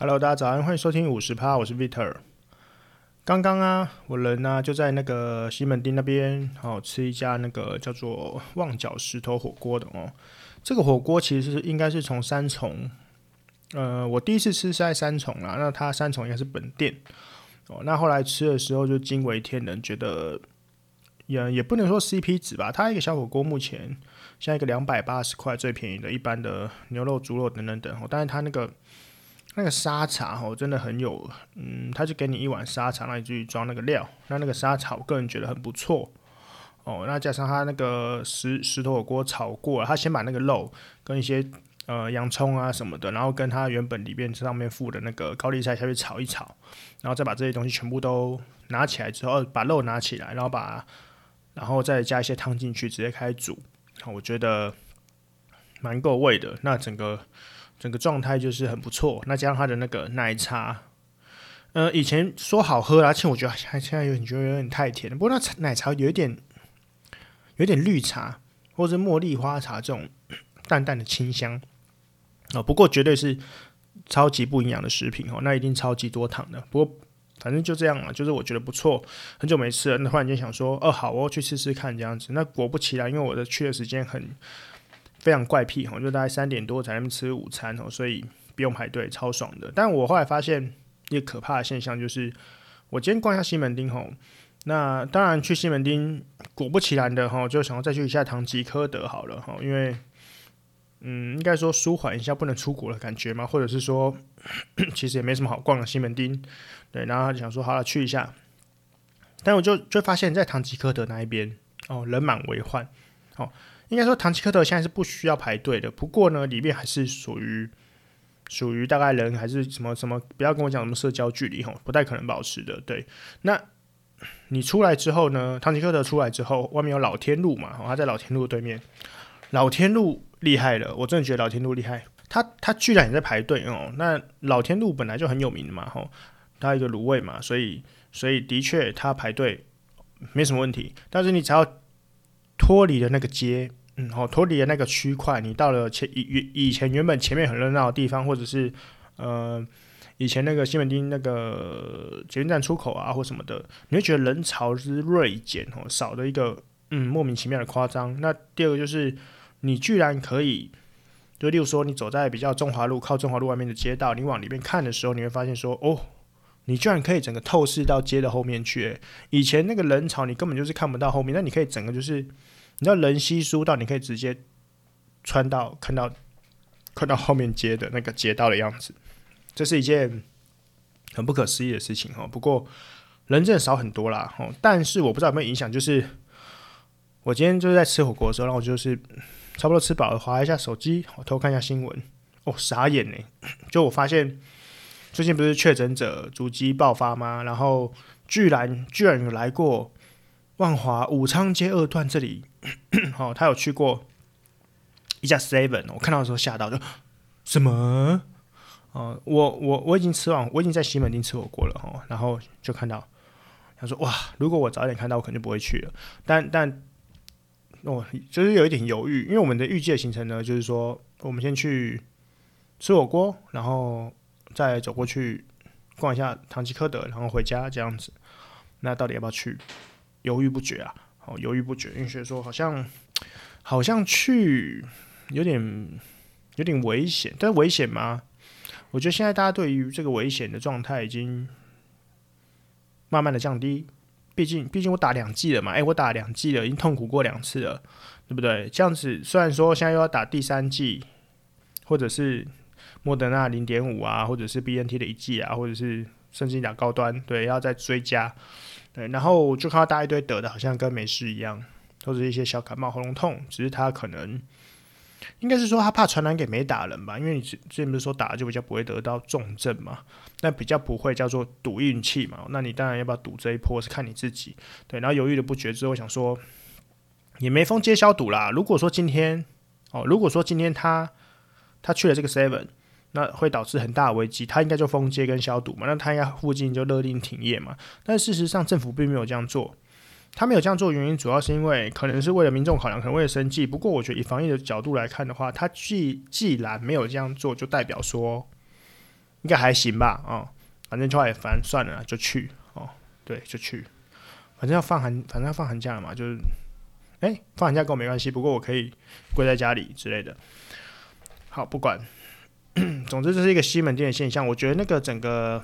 Hello，大家早安，欢迎收听五十趴，我是 Vitor。刚刚啊，我人呢、就在那个西门町那边，哦，吃一家那个叫做旺角石头火锅的哦。这个火锅其实是应该是从三重，呃，我第一次吃是在三重啊，那它三重应该是本店哦。那后来吃的时候就惊为天人，觉得也也不能说 CP 值吧。它一个小火锅目前像一个两百八十块最便宜的，一般的牛肉、猪肉等等等哦，但是它那个。那个沙茶哦，真的很有，嗯，他就给你一碗沙茶，让你去装那个料。那那个沙茶，我个人觉得很不错哦。那加上他那个石石头火锅炒过了，他先把那个肉跟一些呃洋葱啊什么的，然后跟他原本里面上面附的那个高丽菜下去炒一炒，然后再把这些东西全部都拿起来之后，把肉拿起来，然后把然后再加一些汤进去，直接开煮。我觉得蛮够味的。那整个。整个状态就是很不错，那加上它的那个奶茶，呃，以前说好喝，而且我觉得还现在有点觉得有点太甜。不过那奶茶有一点，有点绿茶或者茉莉花茶这种淡淡的清香哦。不过绝对是超级不营养的食品哦，那一定超级多糖的。不过反正就这样了，就是我觉得不错，很久没吃了，那忽然间想说，哦，好，我去试试看这样子。那果不其然，因为我的去的时间很。非常怪癖哈，就大概三点多才能吃午餐哦，所以不用排队，超爽的。但我后来发现一个可怕的现象，就是我今天逛一下西门町吼，那当然去西门町，果不其然的哈，就想要再去一下唐吉诃德好了哈，因为嗯，应该说舒缓一下不能出国的感觉嘛，或者是说 其实也没什么好逛的西门町，对，然后就想说好了去一下，但我就就发现，在唐吉诃德那一边哦，人满为患哦。应该说，唐吉诃德现在是不需要排队的。不过呢，里面还是属于属于大概人还是什么什么，不要跟我讲什么社交距离吼，不太可能保持的。对，那你出来之后呢？唐吉诃德出来之后，外面有老天路嘛？他在老天路对面。老天路厉害了，我真的觉得老天路厉害。他他居然也在排队哦。那老天路本来就很有名的嘛，吼，他一个卤味嘛，所以所以的确他排队没什么问题。但是你只要脱离了那个街。嗯，好，脱离了那个区块，你到了前以以以前原本前面很热闹的地方，或者是呃以前那个西门町那个捷运站出口啊，或什么的，你会觉得人潮是锐减哦，少的一个嗯莫名其妙的夸张。那第二个就是你居然可以，就例如说你走在比较中华路靠中华路外面的街道，你往里面看的时候，你会发现说哦，你居然可以整个透视到街的后面去。以前那个人潮你根本就是看不到后面，那你可以整个就是。你知道人稀疏到你可以直接穿到看到看到后面街的那个街道的样子，这是一件很不可思议的事情哦。不过人真的少很多啦哦。但是我不知道有没有影响，就是我今天就是在吃火锅的时候，然后我就是差不多吃饱了，划一下手机，我偷看一下新闻，哦，傻眼呢。就我发现最近不是确诊者足迹爆发吗？然后居然居然有来过万华武昌街二段这里。好、哦，他有去过一家 Seven，我看到的时候吓到，就什么？哦，我我我已经吃完，我已经在西门町吃火锅了、哦，然后就看到他说哇，如果我早点看到，我肯定不会去了。但但哦，就是有一点犹豫，因为我们的预计的行程呢，就是说我们先去吃火锅，然后再走过去逛一下唐吉诃德，然后回家这样子。那到底要不要去？犹豫不决啊。哦，犹豫不决，因为觉得说好像好像去有点有点危险，但危险吗？我觉得现在大家对于这个危险的状态已经慢慢的降低。毕竟，毕竟我打两季了嘛，诶、欸，我打两季了，已经痛苦过两次了，对不对？这样子，虽然说现在又要打第三季，或者是莫德纳零点五啊，或者是 BNT 的一剂啊，或者是甚至打高端，对，要再追加。对，然后就看到大一堆得的，好像跟没事一样，都是一些小感冒、喉咙痛，只是他可能应该是说他怕传染给没打人吧，因为你之前不是说打就比较不会得到重症嘛，那比较不会叫做赌运气嘛，那你当然要不要赌这一波是看你自己。对，然后犹豫的不决之后，想说也没封街消毒啦。如果说今天哦，如果说今天他他去了这个 seven。那会导致很大的危机，他应该就封街跟消毒嘛，那他应该附近就勒令停业嘛。但事实上，政府并没有这样做。他没有这样做原因，主要是因为可能是为了民众考量，可能为了生计。不过，我觉得以防疫的角度来看的话，他既既然没有这样做，就代表说应该还行吧，哦，反正就也反正算了，就去哦，对，就去，反正要放寒，反正要放寒假了嘛，就是，哎、放寒假跟我没关系，不过我可以归在家里之类的。好，不管，总之这是一个西门店的现象。我觉得那个整个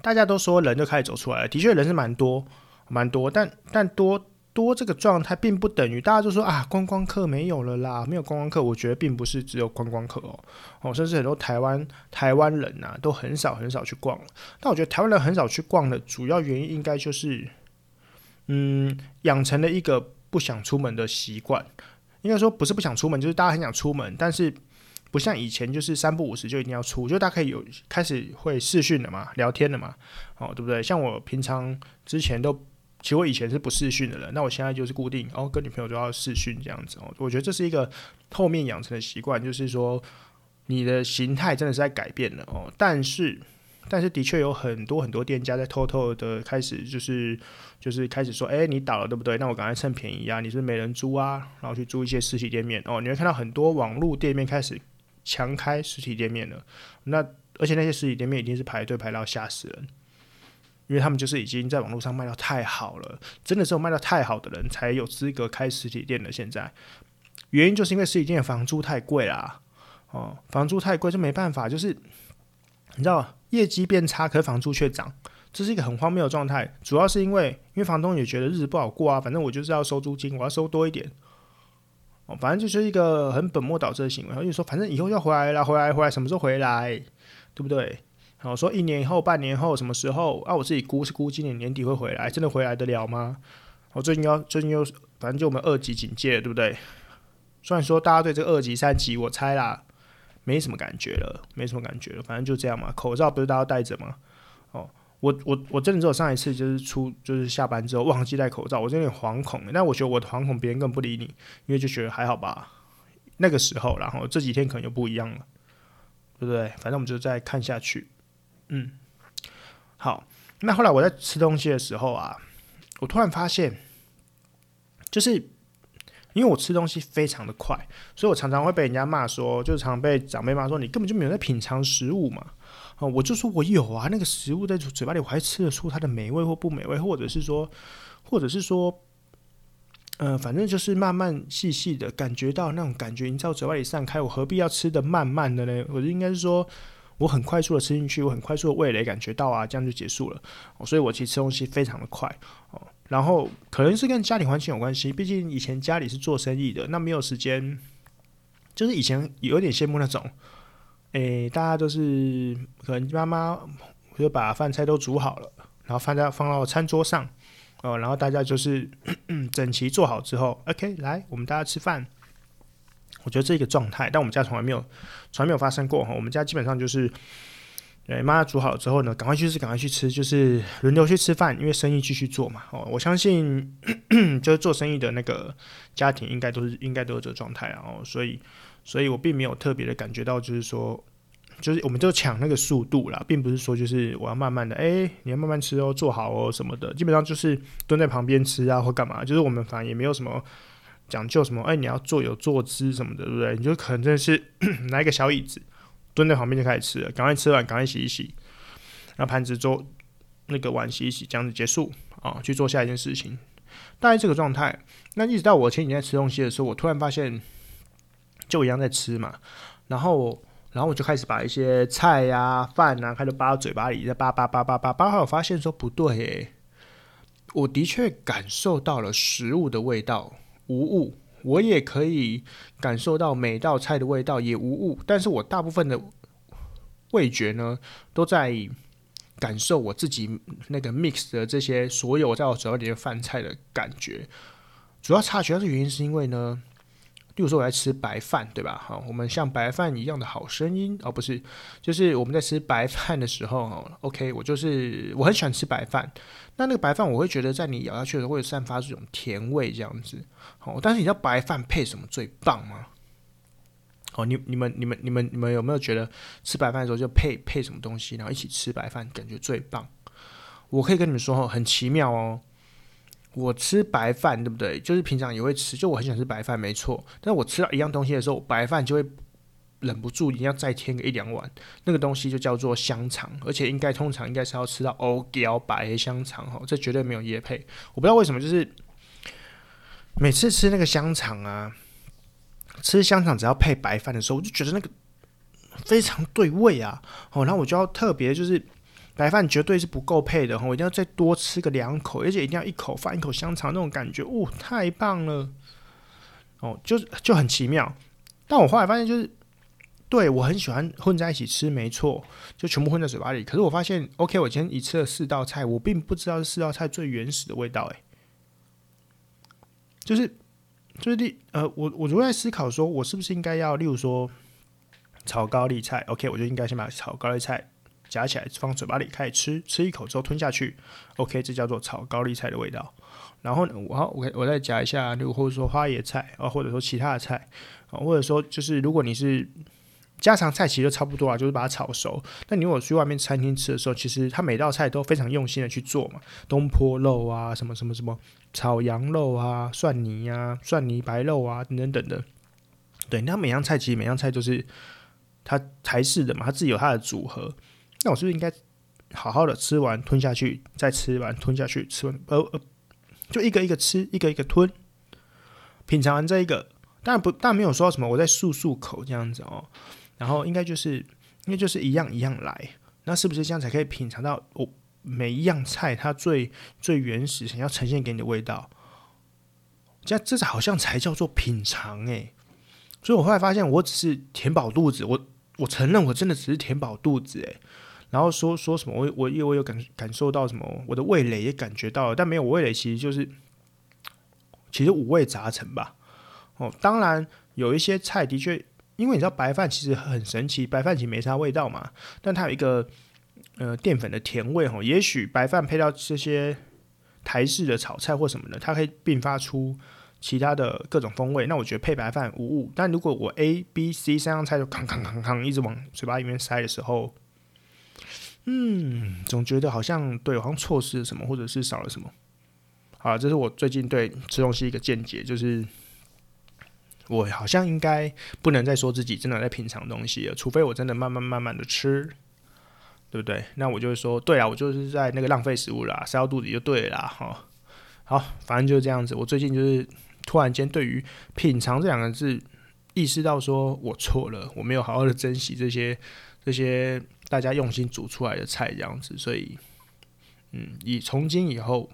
大家都说人就开始走出来了，的确人是蛮多，蛮多，但但多。多这个状态并不等于大家就说啊，观光客没有了啦，没有观光客。我觉得并不是只有观光客哦，哦，甚至很多台湾台湾人呐、都很少很少去逛了。但我觉得台湾人很少去逛的主要原因，应该就是嗯，养成了一个不想出门的习惯。应该说不是不想出门，就是大家很想出门，但是不像以前就是三不五时就一定要出，就大家可以有开始会视讯了嘛，聊天了嘛，哦，对不对？像我平常之前都。其实我以前是不视讯的人，那我现在就是固定哦，跟女朋友都要视讯这样子哦。我觉得这是一个后面养成的习惯，就是说你的形态真的是在改变了哦。但是，但是的确有很多很多店家在偷偷的开始，就是就是开始说，哎，你倒了对不对？那我赶快趁便宜啊！你是没人租啊，然后去租一些实体店面哦。你会看到很多网络店面开始强开实体店面了，那而且那些实体店面已经是排队排到吓死人。因为他们就是已经在网络上卖到太好了，真的是有卖到太好的人才有资格开实体店的。现在原因就是因为实体店的房租太贵啦，哦，房租太贵就没办法，就是你知道业绩变差，可是房租却涨，这是一个很荒谬的状态。主要是因为因为房东也觉得日子不好过啊，反正我就是要收租金，我要收多一点，哦，反正就是一个很本末倒置的行为。然后就说反正以后要回来了，回来回来什么时候回来，对不对？好说一年以后、半年后什么时候啊？我自己估是估今年年底会回来，真的回来得了吗？我最近要最近又反正就我们二级警戒，对不对？虽然说大家对这个二级、三级，我猜啦，没什么感觉了，没什么感觉了，反正就这样嘛。口罩不是大家戴着吗？我我我真的只有上一次就是出就是下班之后忘记戴口罩，我有点惶恐。但我觉得我的惶恐别人更不理你，因为就觉得还好吧。那个时候，然后这几天可能就不一样了，对不对？反正我们就再看下去。嗯，好。那后来我在吃东西的时候啊，我突然发现，就是因为我吃东西非常的快，所以我常常会被人家骂说，就是常被长辈骂说，你根本就没有在品尝食物嘛。啊，我就说我有啊，那个食物在嘴巴里，我还吃得出它的美味或不美味，或者是说，或者是说，嗯、呃，反正就是慢慢细细的感觉到那种感觉，你在我嘴巴里散开，我何必要吃得慢慢的呢？我就应该是说。我很快速的吃进去，我很快速的味蕾感觉到啊，这样就结束了。哦，所以我其实吃东西非常的快哦。然后可能是跟家里环境有关系，毕竟以前家里是做生意的，那没有时间，就是以前有点羡慕那种，诶、大家都是可能妈妈就把饭菜都煮好了，然后放在放到餐桌上，哦，然后大家就是 整齐做好之后，OK，来，我们大家吃饭。我觉得这个状态，但我们家从来没有，从来没有发生过哈。我们家基本上就是，诶，妈妈煮好了之后呢，赶快去吃，赶快去吃，就是轮流去吃饭，因为生意继续做嘛。哦，我相信 就是做生意的那个家庭，应该都是应该都是这个状态啊。哦，所以，所以我并没有特别的感觉到，就是说，就是我们就抢那个速度啦，并不是说就是我要慢慢的，哎，你要慢慢吃哦，做好哦什么的，基本上就是蹲在旁边吃啊或干嘛，就是我们反正也没有什么。讲究什么？哎，你要坐有坐姿什么的，对不对？你就可能真的是 拿一个小椅子蹲在旁边就开始吃了，赶快吃完，赶快洗一洗，然后盘子桌那个碗洗一洗，这样子结束啊，去做下一件事情。大概这个状态，那一直到我前几天吃东西的时候，我突然发现就一样在吃嘛，然后然后我就开始把一些菜呀、饭啊，开始扒到嘴巴里，在扒扒扒扒扒，扒，后来我发现说不对，我的确感受到了食物的味道。无误，我也可以感受到每道菜的味道也无误，但是我大部分的味觉呢，都在感受我自己那个 mix 的这些所有在我嘴巴里的饭菜的感觉。主要差，主要的原因是因为呢。比如说我在吃白饭，对吧？好，我们像白饭一样的好声音哦，不是，就是我们在吃白饭的时候，OK，我就是我很喜欢吃白饭。那那个白饭，我会觉得在你咬下去的时候会散发出这种甜味，这样子。好，但是你知道白饭配什么最棒吗？好，你你们你们你们你们有没有觉得吃白饭的时候就配配什么东西，然后一起吃白饭，感觉最棒？我可以跟你们说，很奇妙哦。我吃白饭，对不对？就是平常也会吃，就我很喜欢吃白饭，没错。但我吃到一样东西的时候，白饭就会忍不住一定要再添个一两碗。那个东西就叫做香肠，而且应该通常应该是要吃到欧雕白香肠哈，这绝对没有业配。我不知道为什么，就是每次吃那个香肠啊，吃香肠只要配白饭的时候，我就觉得那个非常对味啊。哦，然后我就要特别就是。白饭绝对是不够配的，我一定要再多吃个两口，而且一定要一口饭一口香肠那种感觉，哦，太棒了！哦，就是就很奇妙。但我后来发现，就是对我很喜欢混在一起吃，没错，就全部混在嘴巴里。可是我发现，OK，我今天一吃了四道菜，我并不知道这四道菜最原始的味道，哎，就是就是第呃，我我如果在思考说，我是不是应该要，例如说炒高丽菜，OK，我就应该先把炒高丽菜。夹起来放嘴巴里开始吃，吃一口之后吞下去，OK，这叫做炒高丽菜的味道。然后呢，我我我再夹一下，就或者说花椰菜啊，或者说其他的菜啊，或者说就是如果你是家常菜，其实都差不多啊，就是把它炒熟。那你如果去外面餐厅吃的时候，其实他每道菜都非常用心的去做嘛，东坡肉啊，什么什么什么炒羊肉啊，蒜泥啊，蒜泥白肉啊，等等等的。对，那每样菜其实每样菜都是它台式的嘛，它自己有它的组合。那我是不是应该好好的吃完吞下去，再吃完吞下去，吃完呃呃，就一个一个吃，一个一个吞，品尝完这一个，当然不，但没有说什么，我在漱漱口这样子哦。然后应该就是，应该就是一样一样来，那是不是这样才可以品尝到我每一样菜它最最原始想要呈现给你的味道？这这好像才叫做品尝诶。所以我后来发现，我只是填饱肚子，我我承认我真的只是填饱肚子诶。然后说说什么？我我因为我有感感受到什么？我的味蕾也感觉到了，但没有味蕾，其实就是其实五味杂陈吧。哦，当然有一些菜的确，因为你知道白饭其实很神奇，白饭其实没啥味道嘛，但它有一个呃淀粉的甜味哦。也许白饭配到这些台式的炒菜或什么的，它可以并发出其他的各种风味。那我觉得配白饭无误。但如果我 A、B、C 三样菜就扛扛扛扛一直往嘴巴里面塞的时候，嗯，总觉得好像对，好像错失了什么，或者是少了什么。好，这是我最近对吃东西一个见解，就是我好像应该不能再说自己真的在品尝东西了，除非我真的慢慢慢慢的吃，对不对？那我就会说，对啊，我就是在那个浪费食物啦，塞到肚子里就对啦。哈，好，反正就是这样子。我最近就是突然间对于品尝这两个字，意识到说我错了，我没有好好的珍惜这些这些。大家用心煮出来的菜这样子，所以，嗯，以从今以后，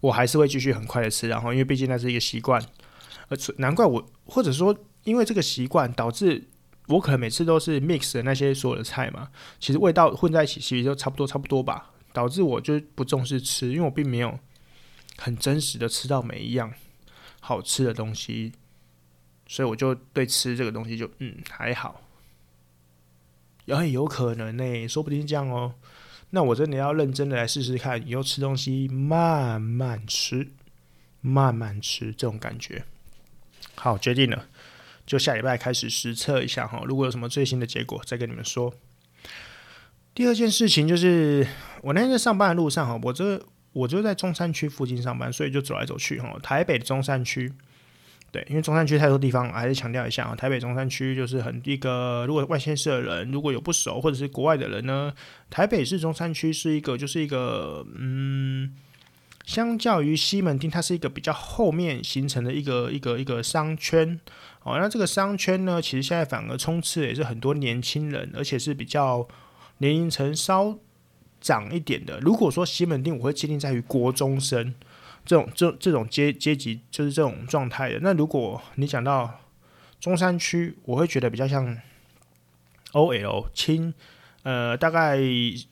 我还是会继续很快的吃，然后因为毕竟那是一个习惯，而难怪我或者说因为这个习惯导致我可能每次都是 mix 的那些所有的菜嘛，其实味道混在一起其实就差不多差不多吧，导致我就不重视吃，因为我并没有很真实的吃到每一样好吃的东西，所以我就对吃这个东西就嗯还好。也很有可能呢、说不定这样哦。那我真的要认真的来试试看，以后吃东西慢慢吃，慢慢吃这种感觉。好，决定了，就下礼拜开始实测一下哈。如果有什么最新的结果，再跟你们说。第二件事情就是，我那天在上班的路上哈，我这我就在中山区附近上班，所以就走来走去哈。台北的中山区。对，因为中山区太多地方，还是强调一下啊。台北中山区就是很一个，如果外县市的人如果有不熟，或者是国外的人呢，台北市中山区是一个，就是一个，嗯，相较于西门町，它是一个比较后面形成的一个一个一个商圈。哦，那这个商圈呢，其实现在反而充斥也是很多年轻人，而且是比较年龄层稍长一点的。如果说西门町，我会界定在于国中生。这种这这种阶阶级就是这种状态的。那如果你讲到中山区，我会觉得比较像 OL 轻，呃，大概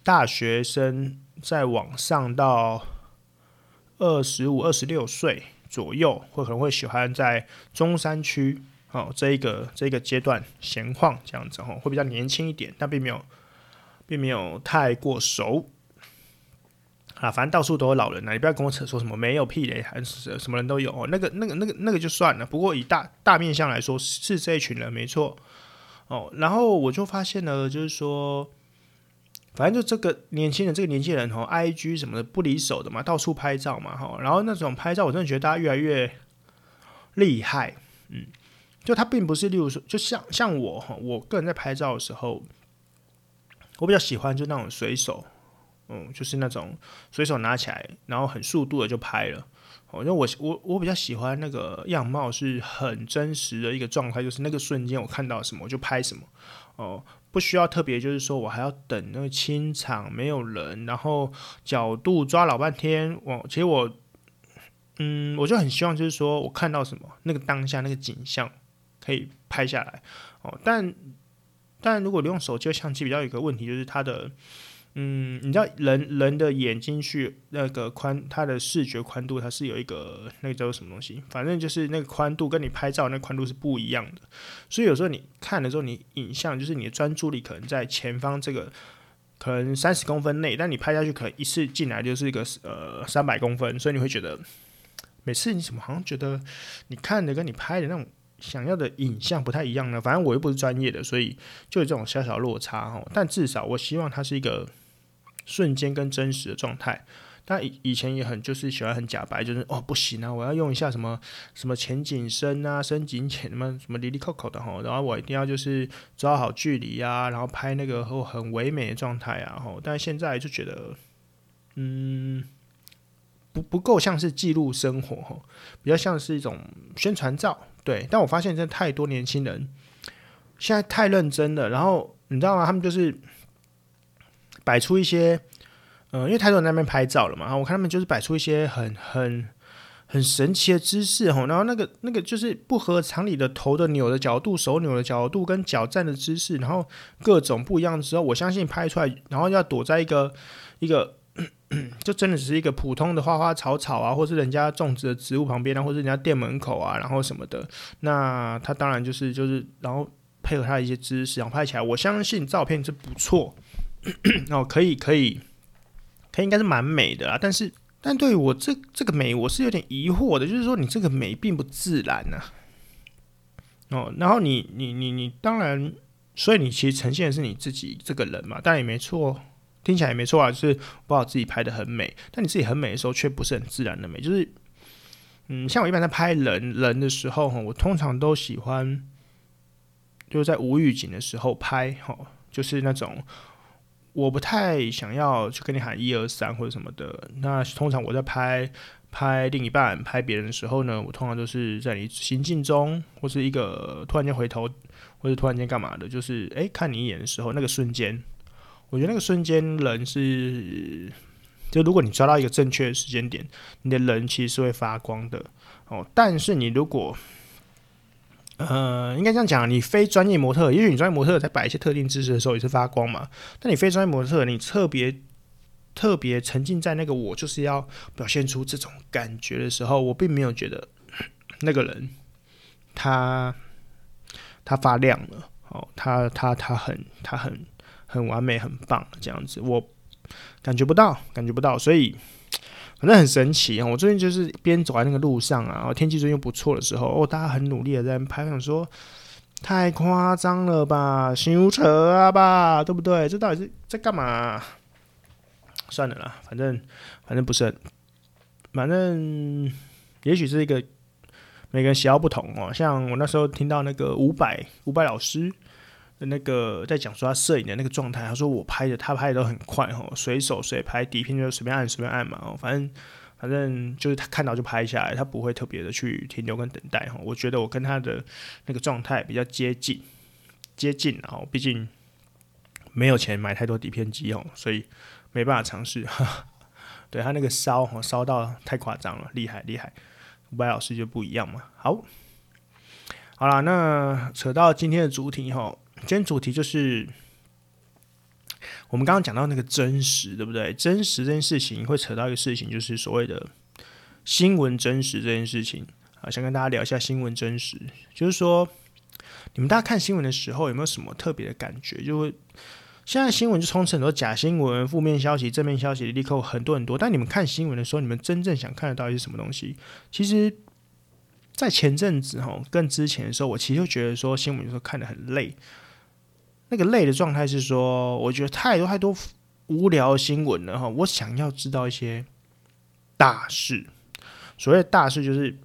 大学生再往上到二十五、二十六岁左右，会可能会喜欢在中山区哦这一个这一个阶段闲晃这样子哦，会比较年轻一点，但并没有并没有太过熟。啊，反正到处都有老人呐，你不要跟我扯说什么没有屁嘞，还是什么人都有哦。那个、那个、那个、那个就算了。不过以大大面向来说，是这一群人没错哦。然后我就发现了，就是说，反正就这个年轻人，这个年轻人哦，IG 什么的不离手的嘛，到处拍照嘛，哈。然后那种拍照，我真的觉得大家越来越厉害，嗯。就他并不是，例如说，就像像我哈，我个人在拍照的时候，我比较喜欢就那种随手，嗯，就是那种随手拿起来，然后很速度的就拍了。哦，因为我我我比较喜欢那个样貌是很真实的一个状态，就是那个瞬间我看到什么我就拍什么。哦，不需要特别，就是说我还要等那个清场没有人，然后角度抓老半天。我其实我，嗯，我就很希望就是说我看到什么，那个当下那个景象。可以拍下来哦，但但如果你用手机相机，比较有个问题，就是它的，嗯，你知道人人的眼睛去那个宽，它的视觉宽度，它是有一个那个叫什么东西，反正就是那个宽度跟你拍照那宽度是不一样的，所以有时候你看的时候，你影像就是你的专注力可能在前方这个可能三十公分内，但你拍下去可能一次进来就是一个呃三百公分，所以你会觉得每次你怎么好像觉得你看的跟你拍的那种。想要的影像不太一样呢，反正我又不是专业的，所以就有这种小小落差哦。但至少我希望它是一个瞬间跟真实的状态。但以以前也很就是喜欢很假白，就是哦不行啊，我要用一下什么什么前景深啊、深景浅什么什么离离扣扣的哈，然后我一定要就是抓好距离啊，然后拍那个后很唯美的状态啊哈。但现在就觉得，嗯。不不够像是记录生活哈，比较像是一种宣传照。对，但我发现真的太多年轻人现在太认真了。然后你知道吗？他们就是摆出一些，嗯、因为太多人在那边拍照了嘛。然后我看他们就是摆出一些很很很神奇的姿势哈。然后那个那个就是不合常理的头的扭的角度、手扭的角度跟脚站的姿势，然后各种不一样的时候，我相信拍出来，然后要躲在一个一个。就真的只是一个普通的花花草草啊，或是人家种植的植物旁边啊，或是人家店门口啊，然后什么的，那他当然就是就是，然后配合他的一些姿势，然后拍起来，我相信照片是不错，哦，可以可以，可以应该是蛮美的啦。但是，但对我这这个美，我是有点疑惑的，就是说你这个美并不自然呐、哦，然后你你你你当然，所以你其实呈现的是你自己这个人嘛，但也没错。听起来也没错啊，就是把我自己拍的很美，但你自己很美的时候却不是很自然的美，就是，嗯，像我一般在拍人人的时候，我通常都喜欢，就是在无预警的时候拍，哈，就是那种我不太想要去跟你喊一二三或者什么的。那通常我在拍拍另一半、拍别人的时候呢，我通常都是在你行进中，或是一个突然间回头，或者突然间干嘛的，就是诶、看你一眼的时候，那个瞬间。我觉得那个瞬间人是，就如果你抓到一个正确的时间点，你的人其实是会发光的哦。但是你如果，呃，应该这样讲，你非专业模特，也许你专业模特在摆一些特定姿势的时候也是发光嘛。但你非专业模特，你特别特别沉浸在那个我就是要表现出这种感觉的时候，我并没有觉得 那个人他他发亮了哦，他他他很他很。很完美，很棒，这样子我感觉不到，感觉不到，所以反正很神奇啊！我最近就是边走在那个路上啊，然后天气最近又不错的时候，哦，大家很努力的在拍，想说太夸张了吧，羞扯啊吧，对不对？这到底是在干嘛？算了啦，反正反正不是很，反正也许是一个每个人喜好不同哦。像我那时候听到那个伍佰伍佰老师。那个在讲说他摄影的那个状态，他说我拍的，他拍的都很快哦，随手随拍，底片就随便按随便按嘛，反正反正就是他看到就拍下来，他不会特别的去停留跟等待哈。我觉得我跟他的那个状态比较接近，接近哦，毕竟没有钱买太多底片机哦，所以没办法尝试。对他那个烧哦，烧到太夸张了，厉害厉害，伍佰老师就不一样嘛。好，好了，那扯到今天的主题哈。今天主题就是我们刚刚讲到那个真实，对不对？真实这件事情会扯到一个事情，就是所谓的新闻真实这件事情啊。想跟大家聊一下新闻真实，就是说，你们大家看新闻的时候有没有什么特别的感觉？就会现在新闻就充斥很多假新闻、负面消息、正面消息，立刻很多很多。但你们看新闻的时候，你们真正想看的到底是什么东西？其实，在前阵子哈，更之前的时候，我其实就觉得说新闻有时候看得很累。那个累的状态是说，我觉得太多太多无聊新闻了哈。我想要知道一些大事，所谓大事就是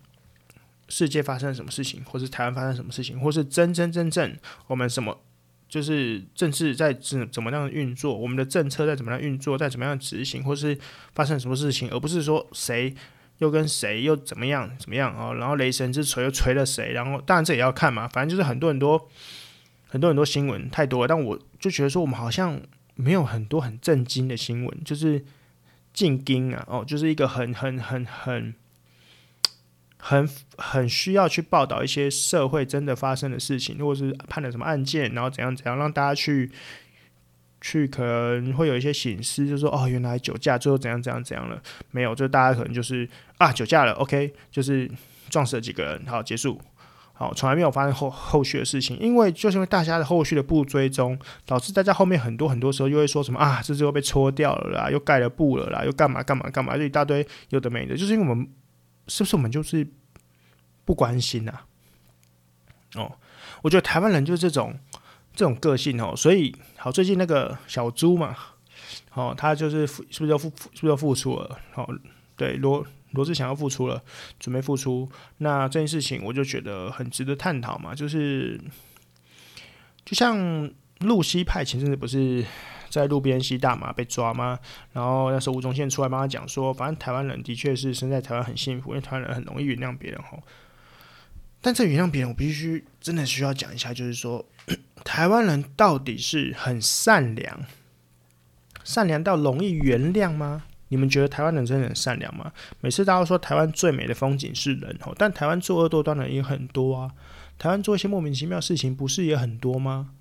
世界发生什么事情，或是台湾发生什么事情，或是真真正正我们什么就是政治在怎怎么样运作，我们的政策在怎么样运作，在怎么样执行，或是发生什么事情，而不是说谁又跟谁又怎么样怎么样哦，然后雷神之锤又锤了谁，然后当然这也要看嘛，反正就是很多很多很多很多新闻太多了，但我就觉得说我们好像没有很多很震惊的新闻，就是进京啊哦，就是一个很很很很。很 很需要去报道一些社会真的发生的事情，或者是判了什么案件，然后怎样怎样，让大家去去可能会有一些省思，就说哦，原来酒驾最后怎样怎样怎样了？没有，就大家可能就是啊酒驾了，OK，就是撞死了几个人，好结束，好从来没有发生后后续的事情，因为就是因为大家的后续的不追踪，导致大家后面很多很多时候又会说什么啊，这最后被戳掉了啦，又盖了布了啦，又干嘛干嘛干嘛，就一大堆有的没的，就是因为我们。是不是我们就是不关心啊？哦，我觉得台湾人就是这种这种个性哦，所以好，最近那个小猪嘛，哦，他就是是不是要复是不是要复出了？好，对，罗罗志祥要复出了，准备复出，那这件事情我就觉得很值得探讨嘛，就是就像露西派前阵子不是。在路边吸大麻被抓吗？然后那时候吴宗宪出来帮他讲说，反正台湾人的确是生在台湾很幸福，因为台湾人很容易原谅别人吼。但这原谅别人，我必须真的需要讲一下，就是说 台湾人到底是很善良，善良到容易原谅吗？你们觉得台湾人真的很善良吗？每次大家都说台湾最美的风景是人吼，但台湾作恶多端的人也很多啊。台湾做一些莫名其妙的事情，不是也很多吗？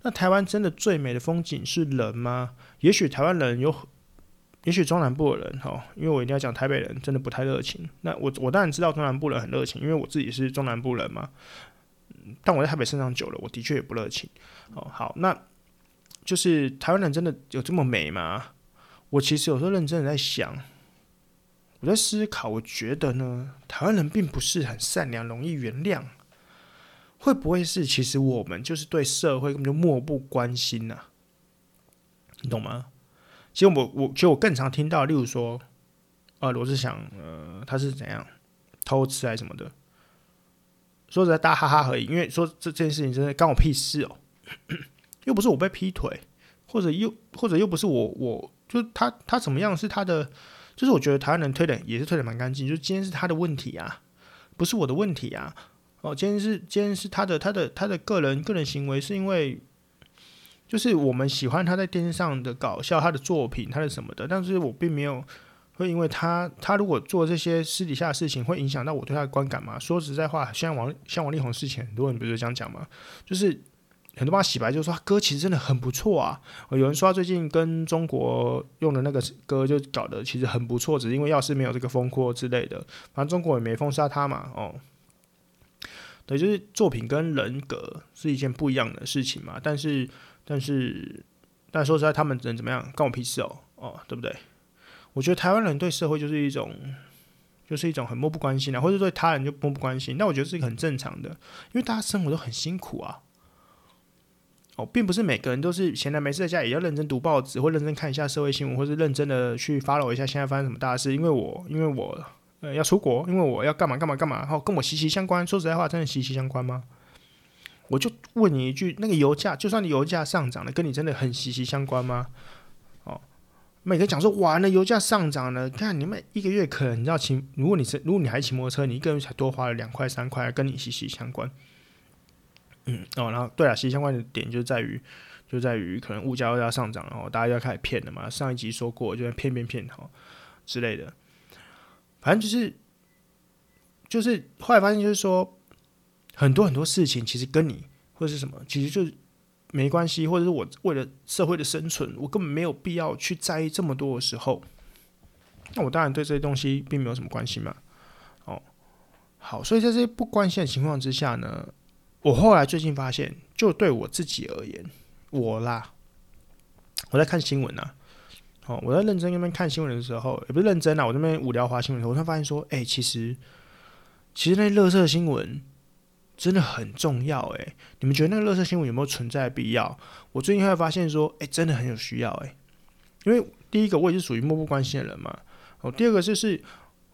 那台湾真的最美的风景是人吗？也许台湾人有，也许中南部的人哈，因为我一定要讲台北人真的不太热情。那我我当然知道中南部人很热情，因为我自己是中南部人嘛。但我在台北生长久了，我的确也不热情。哦，好，那就是台湾人真的有这么美吗？我其实有时候认真的在想，我在思考，我觉得呢，台湾人并不是很善良，容易原谅。会不会是其实我们就是对社会根本就漠不关心呢、你懂吗？其实我我其实我更常听到，例如说，呃，罗志祥，呃，他是怎样偷吃还是什么的？说实在，大哈哈而已，因为说这这件事情真的关我屁事哦，又不是我被劈腿，或者又或者又不是我，我就他他怎么样是他的，就是我觉得台湾人推的也是推的蛮干净，就今天是他的问题啊，不是我的问题啊。哦，今天是今天是他的他的他的个人个人行为，是因为就是我们喜欢他在电视上的搞笑，他的作品，他的什么的，但是我并没有会因为他他如果做这些私底下的事情，会影响到我对他的观感吗？说实在话，像王像王力宏事情，很多人不是这样讲嘛，就是很多帮他洗白，就是说他歌其实真的很不错啊。有人说他最近跟中国用的那个歌就搞得其实很不错，只是因为要是没有这个风波之类的，反正中国也没封杀他嘛，哦。对，就是作品跟人格是一件不一样的事情嘛。但是，但是，但说实在，他们人怎么样，关我屁事哦，哦，对不对？我觉得台湾人对社会就是一种，就是一种很漠不关心啊，或者对他人就漠不关心。那我觉得是一个很正常的，因为大家生活都很辛苦啊。哦，并不是每个人都是闲来没事在家也要认真读报纸，或认真看一下社会新闻，或是认真的去 follow 一下现在发生什么大事。因为我，因为我。呃，要出国，因为我要干嘛干嘛干嘛，然后跟我息息相关。说实在话，真的息息相关吗？我就问你一句，那个油价，就算你油价上涨了，跟你真的很息息相关吗？哦，每个讲说，哇，那油价上涨了，看你们一个月可能你知道骑，如果你是如果你还骑摩托车，你一个月才多花了两块三块，跟你息息相关。嗯，哦，然后对啊，息息相关的点就在于，就在于可能物价又要上涨，然后大家要开始骗了嘛。上一集说过，就骗骗骗哈之类的。反正就是，就是后来发现，就是说很多很多事情其实跟你或者是什么，其实就没关系，或者是我为了社会的生存，我根本没有必要去在意这么多的时候，那我当然对这些东西并没有什么关系嘛。哦，好，所以在这些不关心的情况之下呢，我后来最近发现，就对我自己而言，我啦，我在看新闻啊。哦，我在认真那边看新闻的时候，也不是认真啊，我这边无聊滑新闻的时候，我才发现说，哎、其实，其实那乐色新闻真的很重要，哎，你们觉得那个乐色新闻有没有存在的必要？我最近会发现说，哎、真的很有需要，哎，因为第一个我也是属于漠不关心的人嘛，哦，第二个就是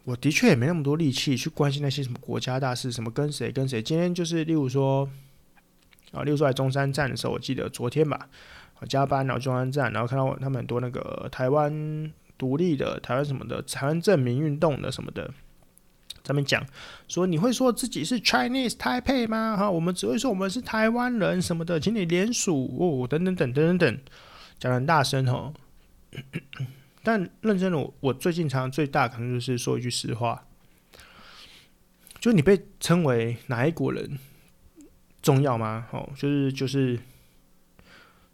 我的确也没那么多力气去关心那些什么国家大事，什么跟谁跟谁。今天就是例如说，啊，例如说在中山站的时候，我记得昨天吧，我加班然后中山站，然后看到他们很多那个台湾独立的、台湾什么的、台湾证明运动的什么的。他们讲说，你会说自己是 Chinese Taipei 吗？哈，我们只会说我们是台湾人什么的，请你联署哦，等等等等等等，讲很大声哦。但认真的我，我最近常常最大可能就是说一句实话，就你被称为哪一国人重要吗？哦，就是就是。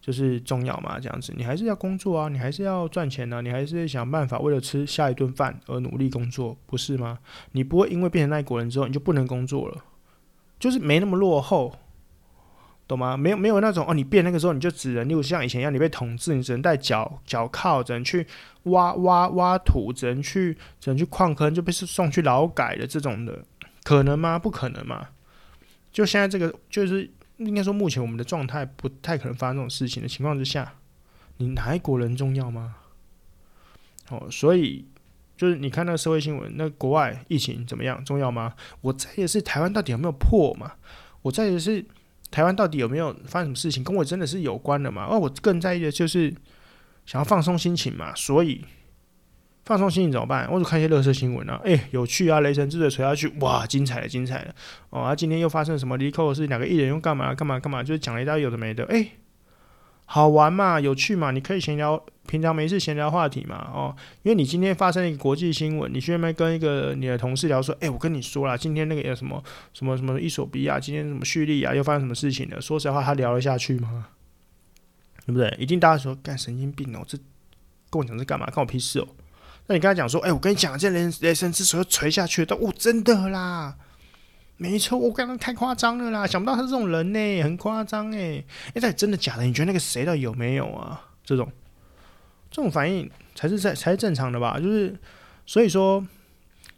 就是重要嘛，这样子，你还是要工作啊，你还是要赚钱呢、你还是想办法为了吃下一顿饭而努力工作，不是吗？你不会因为变成那一国人之后，你就不能工作了，就是没那么落后，懂吗？没有没有那种哦，你变那个时候你就只能，例如像以前一样，你被统治，你只能带脚脚铐，只能去挖挖挖土，只能去只能去矿坑，就被送去劳改的这种的，可能吗？不可能嘛？就现在这个就是。应该说，目前我们的状态不太可能发生这种事情的情况之下，你哪一国人重要吗？哦，所以就是你看那个社会新闻，那国外疫情怎么样重要吗？我在意的是台湾到底有没有破嘛？我在意的是台湾到底有没有发生什么事情，跟我真的是有关的嘛？哦，我更在意的就是想要放松心情嘛，所以。放松心情怎么办？我就看一些乐色新闻啊，诶、有趣啊！雷神之锤锤下去，哇，精彩了，精彩了！哦，啊，今天又发生什么离扣的事？两个艺人又干嘛干嘛干嘛？就是讲了一大堆有的没的，诶、好玩嘛，有趣嘛，你可以闲聊，平常没事闲聊话题嘛，哦，因为你今天发生一个国际新闻，你去那边跟一个你的同事聊说，诶、我跟你说啦，今天那个有什么什么什么伊索比亚，今天什么叙利亚又发生什么事情了？说实话，他聊得下去吗？对不对？一定大家说干神经病哦，这跟我讲是干嘛？关我屁事哦！那你跟他讲说，哎、我跟你讲，这雷雷神之锤又锤下去了，哦，真的啦，没错，我刚刚太夸张了啦，想不到他是这种人呢，很夸张哎，哎、欸，到底真的假的？你觉得那个谁到有没有啊？这种这种反应才是在才是正常的吧？就是所以说，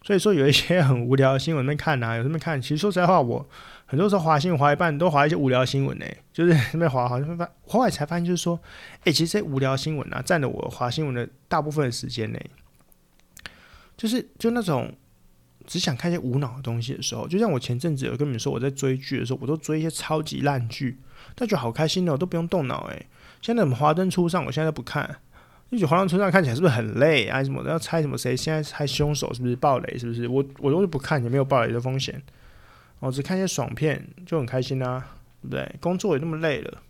所以说有一些很无聊的新闻在看啊，有什么看？其实说实在话，我很多时候划新闻划一半都划一些无聊新闻呢，就是那边滑好像发，后来才发现就是说，哎、其实这无聊新闻啊，占了我划新闻的大部分时间呢。就是就那种只想看一些无脑的东西的时候，就像我前阵子有跟你们说，我在追剧的时候，我都追一些超级烂剧，但觉得好开心哦，都不用动脑诶。现在什么华灯初上，我现在都不看，就觉得华灯初上看起来是不是很累啊？什么的要猜什么谁现在猜凶手是不是暴雷是不是？我我都是不看，也没有暴雷的风险，我只看一些爽片就很开心啊，对不对？工作也那么累了，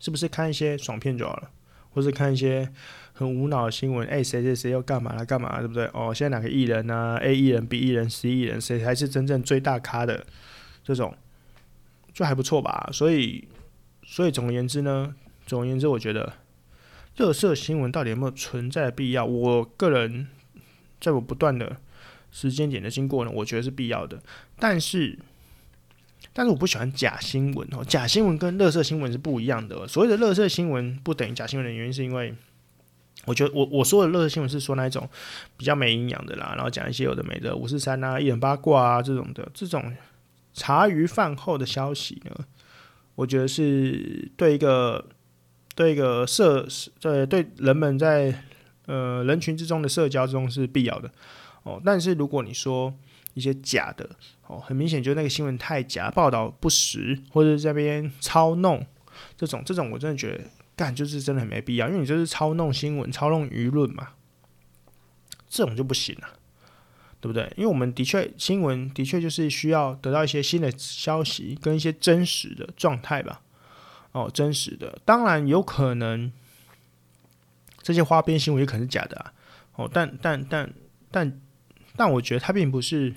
是不是看一些爽片就好了，或是看一些。很无脑的新闻，哎、谁谁谁又干嘛了？干嘛，对不对？哦，现在哪个艺人呢、啊、？A 艺人、B 艺人、C 艺人，谁才是真正最大咖的？这种就还不错吧。所以，所以总而言之呢，总而言之，我觉得，垃圾新闻到底有没有存在的必要？我个人在我不断的时间点的经过呢，我觉得是必要的。但是，但是我不喜欢假新闻哦。假新闻跟垃圾新闻是不一样的。所谓的垃圾新闻不等于假新闻的原因，是因为。我觉得我我说的垃圾新闻是说那一种比较没营养的啦，然后讲一些有的没的五四三啊、一人八卦啊这种的，这种茶余饭后的消息呢，我觉得是对一个对一个社对对人们在呃人群之中的社交之中是必要的哦。但是如果你说一些假的哦，很明显就是那个新闻太假，报道不实，或者这边操弄这种这种，我真的觉得。干就是真的很没必要，因为你就是操弄新闻、操弄舆论嘛，这种就不行了，对不对？因为我们的确新闻的确就是需要得到一些新的消息跟一些真实的状态吧。哦，真实的，当然有可能这些花边新闻也可能是假的啊。哦，但但但但但我觉得它并不是，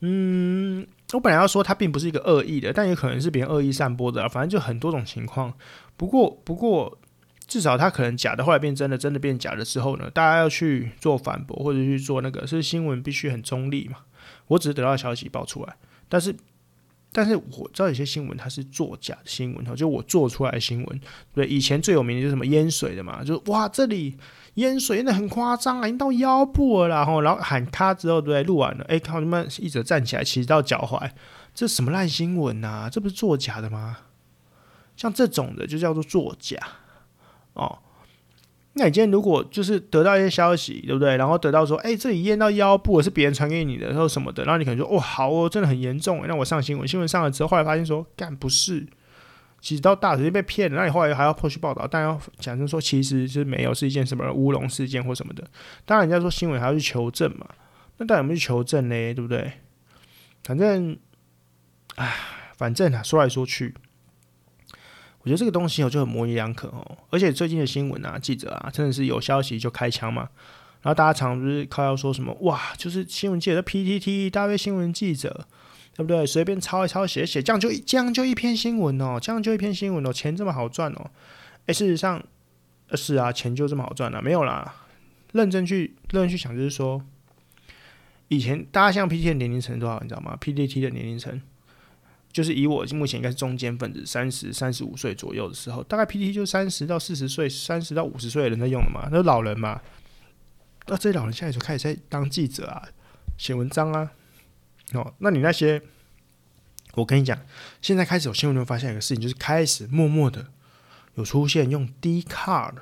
嗯。我本来要说它并不是一个恶意的，但也可能是别人恶意散播的啊。反正就很多种情况。不过，不过至少他可能假的，后来变真的，真的变假的之后呢，大家要去做反驳或者去做那个，是新闻必须很中立嘛。我只是得到消息爆出来，但是。但是我知道有些新闻它是作假的新闻哈，就我做出来的新闻。对，以前最有名的就是什么淹水的嘛，就哇这里淹水那很夸张啊，已经到腰部了，然后然后喊卡之后对，录完了，哎靠，他们一直站起来骑到脚踝，这什么烂新闻呐？这不是作假的吗？像这种的就叫做作假哦。那你今天如果就是得到一些消息，对不对？然后得到说，哎，这里验到腰部是别人传给你的，然后什么的，然后你可能说，哦，好哦，真的很严重。那我上新闻，新闻上了之后，后来发现说，干不是，其实到大直接被骗了。那你后来还要破去报道，但要讲成说，其实是没有，是一件什么乌龙事件或什么的。当然，人家说新闻还要去求证嘛，那到底有没有去求证呢？对不对？反正，唉，反正啊，说来说去。我觉得这个东西哦就很模棱两可哦，而且最近的新闻啊，记者啊，真的是有消息就开枪嘛。然后大家常常就是靠要说什么哇，就是新闻记者 PTT 大堆新闻记者，对不对？随便抄一抄写写，这样就这样就一篇新闻哦，这样就一篇新闻哦，钱这么好赚哦。哎，事实上，是啊，钱就这么好赚了，没有啦。认真去认真去想，就是说，以前大家像 PTT 的年龄层多少，你知道吗？PTT 的年龄层。就是以我目前应该是中间分子，三十三十五岁左右的时候，大概 PT 就三十到四十岁，三十到五十岁的人在用的嘛，那老人嘛。那这些老人现在就开始在当记者啊，写文章啊。哦，那你那些，我跟你讲，现在开始有新闻会发现一个事情，就是开始默默的有出现用 Dcard。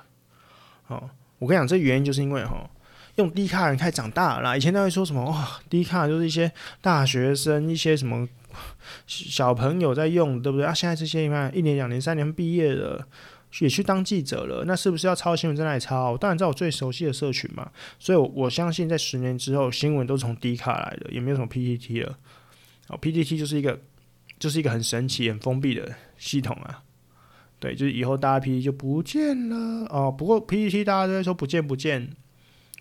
哦，我跟你讲，这原因就是因为哈，用 Dcard 人开始长大了啦。以前都会说什么哇，Dcard 就是一些大学生，一些什么。小朋友在用，对不对啊？现在这些你看，一年、两年、三年毕业了，也去当记者了，那是不是要抄新闻在那里抄？当然，在我最熟悉的社群嘛，所以我，相信在十年之后，新闻都从 D 卡来的，也没有什么 PPT 了。哦，PPT 就是一个，就是一个很神奇、很封闭的系统啊。对，就是以后大家 PPT 就不见了哦。不过 PPT 大家都在说不见不见。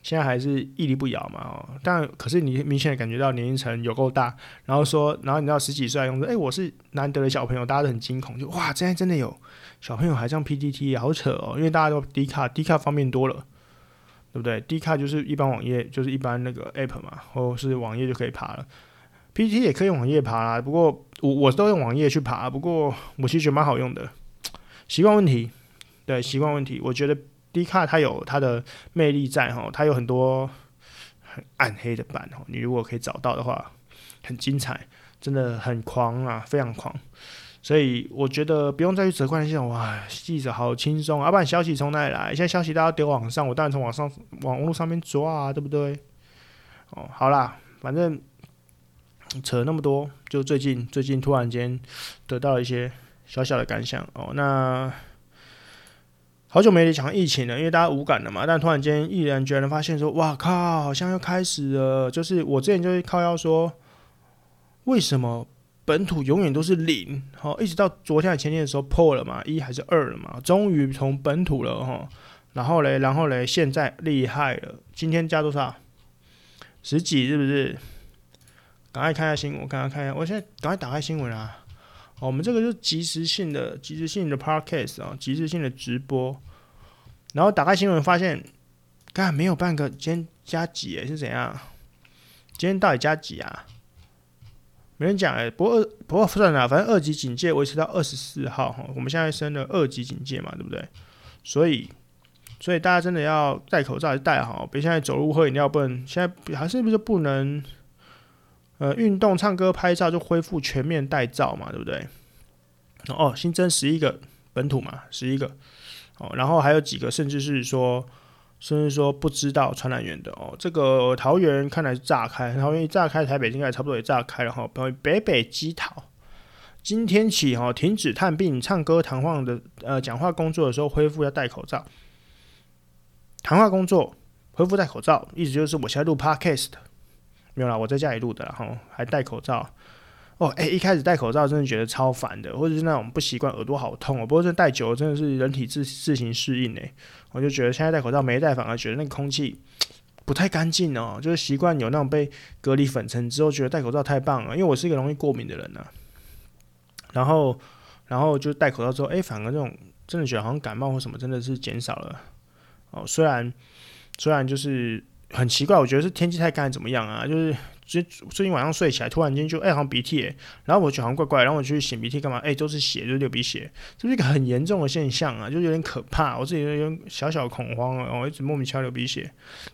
现在还是屹立不摇嘛，哦，但可是你明显感觉到年龄层有够大，然后说，然后你知道十几岁用说，哎，我是难得的小朋友，大家都很惊恐，就哇，现在真的有小朋友还上 PTT，好扯哦，因为大家都 D 卡，D 卡方便多了，对不对？D 卡就是一般网页，就是一般那个 App 嘛，或是网页就可以爬了，PTT 也可以用网页爬啦，不过我我都用网页去爬，不过我其实觉得蛮好用的，习惯问题，对，习惯问题，我觉得。D 卡它有它的魅力在哈，它有很多很暗黑的版哈，你如果可以找到的话，很精彩，真的很狂啊，非常狂。所以我觉得不用再去责怪那些哇，记者好轻松啊，不然消息从哪里来？现在消息大家丢网上，我当然从网上网络上面抓啊，对不对？哦，好啦，反正扯那么多，就最近最近突然间得到了一些小小的感想哦，那。好久没讲疫情了，因为大家无感了嘛。但突然间毅然决然发现说：“哇靠，好像又开始了。”就是我之前就是靠要说，为什么本土永远都是零？好，一直到昨天前天的时候破了嘛，一还是二了嘛？终于从本土了哈。然后嘞，然后嘞，现在厉害了，今天加多少？十几是不是？赶快看一下新闻，赶快看一下。我现在赶快打开新闻啊！我们这个就是即时性的、即时性的 podcast 啊，即时性的直播。然后打开新闻，发现，看没有半个，今天加几诶？是怎样？今天到底加几啊？没人讲诶。不过不过算了，反正二级警戒维持到二十四号哈。我们现在升了二级警戒嘛，对不对？所以所以大家真的要戴口罩还是戴好，别现在走路喝饮料不能，现在还是不是不能？呃，运动、唱歌、拍照就恢复全面戴罩嘛，对不对？哦，新增十一个本土嘛，十一个哦，然后还有几个，甚至是说，甚至说不知道传染源的哦。这个桃园看来是炸开，桃园一炸开，台北应该差不多也炸开了哈。北北基桃今天起哈，停止探病、唱歌、谈话的呃讲话工作的时候恢复要戴口罩，谈话工作恢复戴口罩，意思就是我现在录 Podcast。没有啦，我在家里录的，然后还戴口罩。哦，哎，一开始戴口罩真的觉得超烦的，或者是那种不习惯，耳朵好痛哦。不过这戴久了真的是人体自自行适应诶。我就觉得现在戴口罩没戴反而觉得那个空气不太干净哦。就是习惯有那种被隔离粉尘之后，觉得戴口罩太棒了。因为我是一个容易过敏的人呢、啊。然后，然后就戴口罩之后，哎，反而这种真的觉得好像感冒或什么真的是减少了。哦，虽然虽然就是。很奇怪，我觉得是天气太干，怎么样啊？就是最最近晚上睡起来，突然间就哎、好像鼻涕，然后我就好像怪怪，然后我去擤鼻涕干嘛？哎、欸，都是血，就是流鼻血，这是一个很严重的现象啊，就有点可怕，我自己有点小小恐慌了，我一直莫名其妙流鼻血，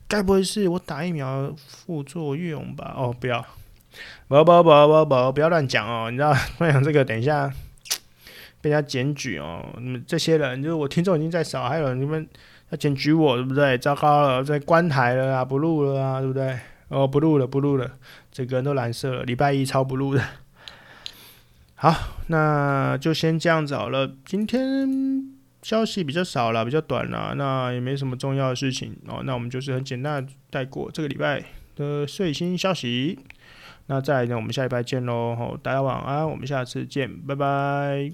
该不会是我打疫苗副作用吧？哦，不要，不不不不不，不要乱讲哦，你知道 乱讲这个，等一下被人家检举哦。你们这些人，就是我听众已经在少，还有你们。要检举我，对不对？糟糕了，在关台了啊，不录了啊，对不对？哦，不录了，不录了，整个人都蓝色了。礼拜一超不录的。好，那就先这样子好了。今天消息比较少了，比较短了，那也没什么重要的事情哦。那我们就是很简单的带过这个礼拜的最新消息。那再来呢，我们下礼拜见喽！好，大家晚安，我们下次见，拜拜。